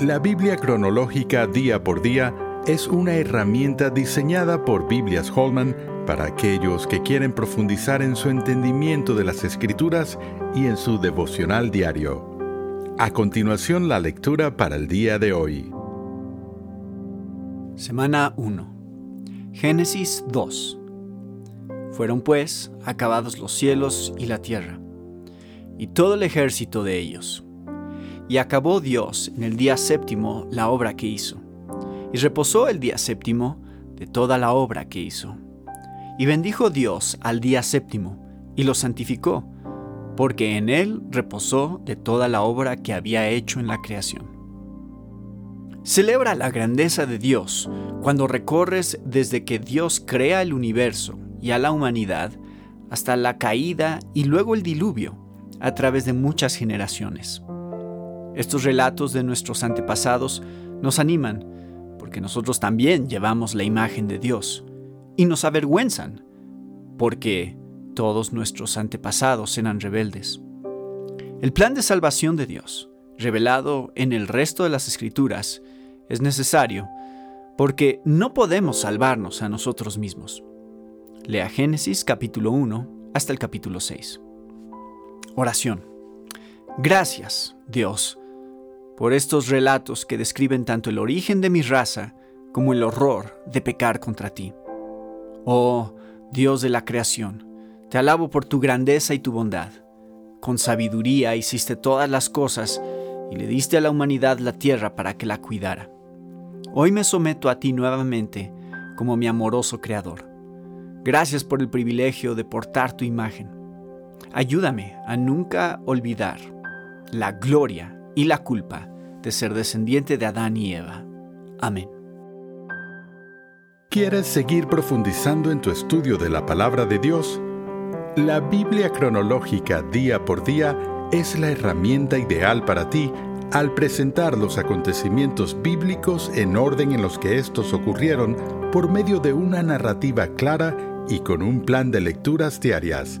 La Biblia cronológica día por día es una herramienta diseñada por Biblias Holman para aquellos que quieren profundizar en su entendimiento de las escrituras y en su devocional diario. A continuación la lectura para el día de hoy. Semana 1. Génesis 2. Fueron pues acabados los cielos y la tierra, y todo el ejército de ellos y acabó Dios en el día séptimo la obra que hizo, y reposó el día séptimo de toda la obra que hizo. Y bendijo Dios al día séptimo, y lo santificó, porque en él reposó de toda la obra que había hecho en la creación. Celebra la grandeza de Dios cuando recorres desde que Dios crea el universo y a la humanidad hasta la caída y luego el diluvio a través de muchas generaciones. Estos relatos de nuestros antepasados nos animan, porque nosotros también llevamos la imagen de Dios, y nos avergüenzan, porque todos nuestros antepasados eran rebeldes. El plan de salvación de Dios, revelado en el resto de las escrituras, es necesario porque no podemos salvarnos a nosotros mismos. Lea Génesis capítulo 1 hasta el capítulo 6. Oración. Gracias, Dios, por estos relatos que describen tanto el origen de mi raza como el horror de pecar contra ti. Oh, Dios de la creación, te alabo por tu grandeza y tu bondad. Con sabiduría hiciste todas las cosas y le diste a la humanidad la tierra para que la cuidara. Hoy me someto a ti nuevamente como mi amoroso Creador. Gracias por el privilegio de portar tu imagen. Ayúdame a nunca olvidar la gloria y la culpa de ser descendiente de Adán y Eva. Amén. ¿Quieres seguir profundizando en tu estudio de la palabra de Dios? La Biblia cronológica día por día es la herramienta ideal para ti al presentar los acontecimientos bíblicos en orden en los que estos ocurrieron por medio de una narrativa clara y con un plan de lecturas diarias.